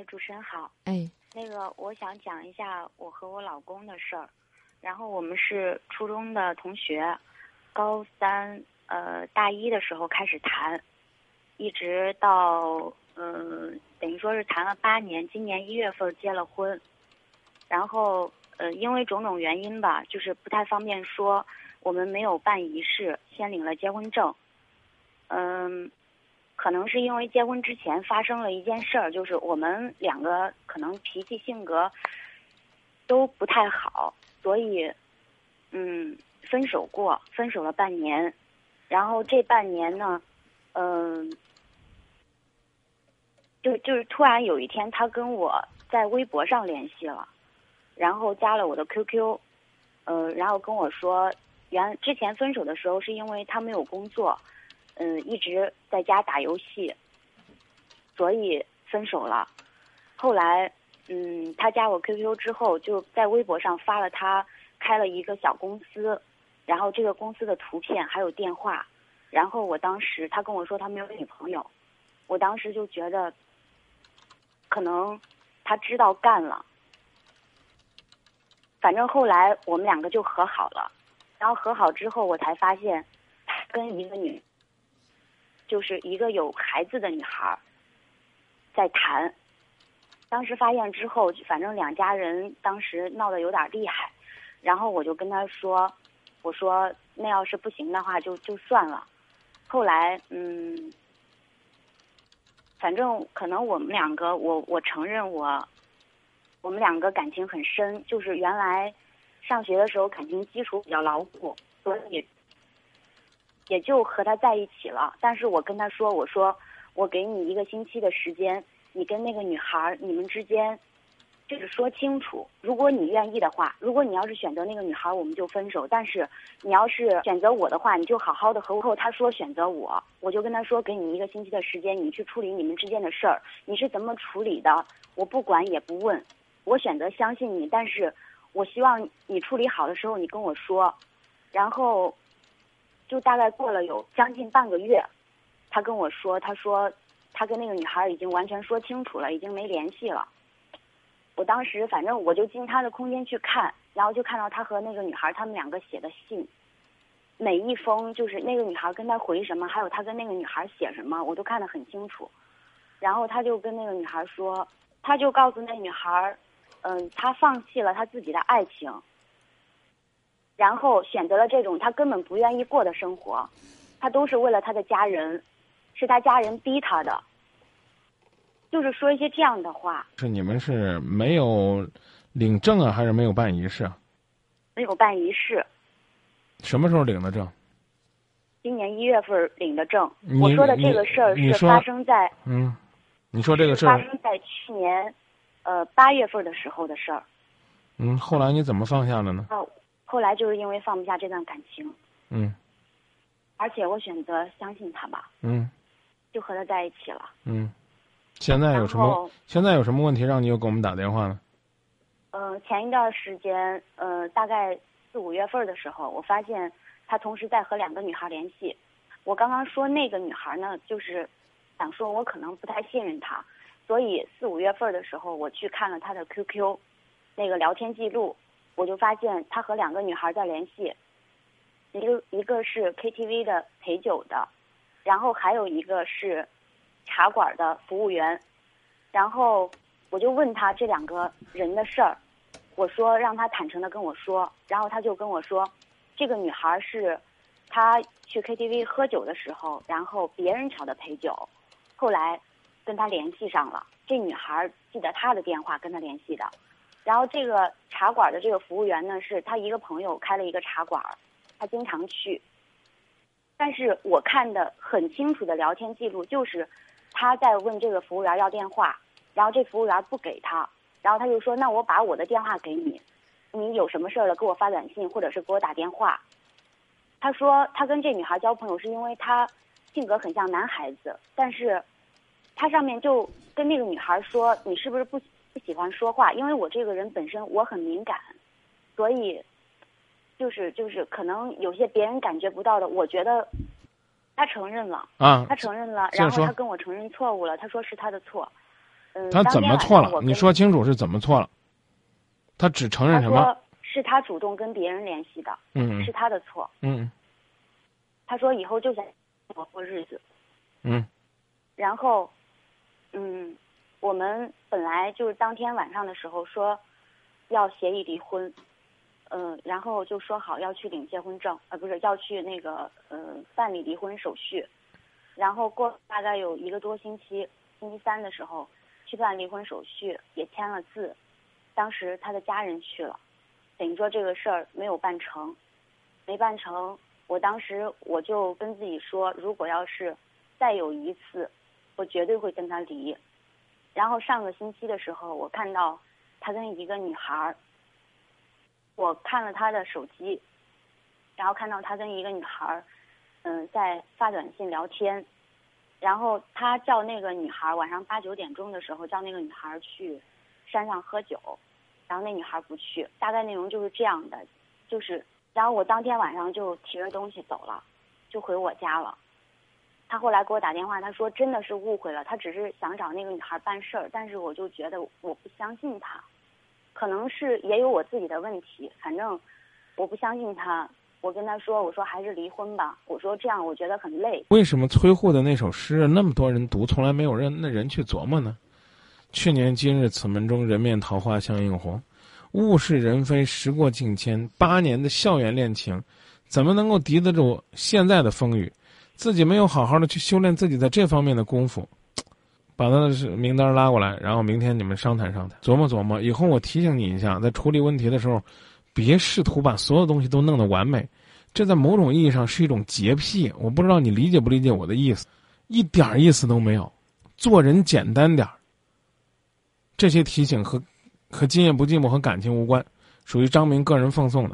哎，主持人好。哎，那个，我想讲一下我和我老公的事儿。然后我们是初中的同学，高三呃大一的时候开始谈，一直到嗯、等于说是谈了八年，今年一月份结了婚。然后呃因为种种原因吧，就是不太方便说，我们没有办仪式，先领了结婚证。嗯。可能是因为结婚之前发生了一件事儿，就是我们两个可能脾气性格都不太好，所以嗯分手过，分手了半年，然后这半年呢，嗯、就就是突然有一天他跟我在微博上联系了，然后加了我的 QQ，呃，然后跟我说，原之前分手的时候是因为他没有工作。嗯，一直在家打游戏，所以分手了。后来，嗯，他加我 QQ 之后，就在微博上发了他开了一个小公司，然后这个公司的图片还有电话。然后我当时他跟我说他没有女朋友，我当时就觉得，可能他知道干了。反正后来我们两个就和好了，然后和好之后，我才发现跟一个女。就是一个有孩子的女孩在谈，当时发现之后，反正两家人当时闹得有点厉害，然后我就跟他说：“我说那要是不行的话，就就算了。”后来，嗯，反正可能我们两个，我我承认我，我们两个感情很深，就是原来上学的时候感情基础比较牢固，所以。也就和他在一起了，但是我跟他说，我说我给你一个星期的时间，你跟那个女孩你们之间就是说清楚，如果你愿意的话，如果你要是选择那个女孩，我们就分手；但是你要是选择我的话，你就好好的和我后他说选择我，我就跟他说，给你一个星期的时间，你去处理你们之间的事儿，你是怎么处理的，我不管也不问，我选择相信你，但是我希望你处理好的时候你跟我说，然后。就大概过了有将近半个月，他跟我说，他说他跟那个女孩已经完全说清楚了，已经没联系了。我当时反正我就进他的空间去看，然后就看到他和那个女孩他们两个写的信，每一封就是那个女孩跟他回什么，还有他跟那个女孩写什么，我都看得很清楚。然后他就跟那个女孩说，他就告诉那女孩，嗯，他放弃了他自己的爱情。然后选择了这种他根本不愿意过的生活，他都是为了他的家人，是他家人逼他的，就是说一些这样的话。是你们是没有领证啊，还是没有办仪式啊？没有办仪式。什么时候领的证？今年一月份领的证。我说的这个事儿是发生在嗯，你说这个事儿发生在去年呃八月份的时候的事儿。嗯，后来你怎么放下了呢？哦。后来就是因为放不下这段感情，嗯，而且我选择相信他吧，嗯，就和他在一起了，嗯，现在有什么？现在有什么问题让你又给我们打电话呢？呃，前一段时间，呃，大概四五月份的时候，我发现他同时在和两个女孩联系。我刚刚说那个女孩呢，就是想说我可能不太信任他，所以四五月份的时候，我去看了他的 QQ，那个聊天记录。我就发现他和两个女孩在联系，一个一个是 KTV 的陪酒的，然后还有一个是茶馆的服务员，然后我就问他这两个人的事儿，我说让他坦诚的跟我说，然后他就跟我说，这个女孩是他去 KTV 喝酒的时候，然后别人找的陪酒，后来跟他联系上了，这女孩记得他的电话跟他联系的。然后这个茶馆的这个服务员呢，是他一个朋友开了一个茶馆，他经常去。但是我看的很清楚的聊天记录，就是他在问这个服务员要电话，然后这服务员不给他，然后他就说：“那我把我的电话给你，你有什么事儿了给我发短信或者是给我打电话。”他说他跟这女孩交朋友是因为他性格很像男孩子，但是他上面就跟那个女孩说：“你是不是不？”不喜欢说话，因为我这个人本身我很敏感，所以就是就是可能有些别人感觉不到的，我觉得他承认了啊，他承认了，然后他跟我承认错误了，他说是他的错，嗯，他怎么错了？你说清楚是怎么错了？他只承认什么？他是他主动跟别人联系的，嗯是他的错。嗯他说以后就想我过日子，嗯然后，嗯，我们本来就是当天晚上的时候说要协议离婚，嗯、然后就说好要去领结婚证，呃，不是要去那个呃办理离婚手续，然后过大概有一个多星期，星期三的时候去办离婚手续，也签了字，当时他的家人去了，等于说这个事儿没有办成，没办成，我当时我就跟自己说，如果要是再有一次。我绝对会跟他离。然后上个星期的时候，我看到他跟一个女孩儿，我看了他的手机，然后看到他跟一个女孩儿，嗯，在发短信聊天。然后他叫那个女孩儿晚上八九点钟的时候叫那个女孩儿去山上喝酒，然后那女孩不去，大概内容就是这样的，就是，然后我当天晚上就提着东西走了，就回我家了。他后来给我打电话，他说真的是误会了，他只是想找那个女孩办事儿，但是我就觉得我不相信他，可能是也有我自己的问题，反正我不相信他。我跟他说，我说还是离婚吧，我说这样我觉得很累。为什么崔护的那首诗那么多人读，从来没有人那人去琢磨呢？去年今日此门中，人面桃花相映红，物是人非时过境迁，八年的校园恋情，怎么能够敌得住现在的风雨？自己没有好好的去修炼自己在这方面的功夫，把他的名单拉过来，然后明天你们商谈商谈，琢磨琢磨。以后我提醒你一下，在处理问题的时候，别试图把所有东西都弄得完美，这在某种意义上是一种洁癖。我不知道你理解不理解我的意思，一点意思都没有。做人简单点儿。这些提醒和和今夜不寂寞和感情无关，属于张明个人奉送的。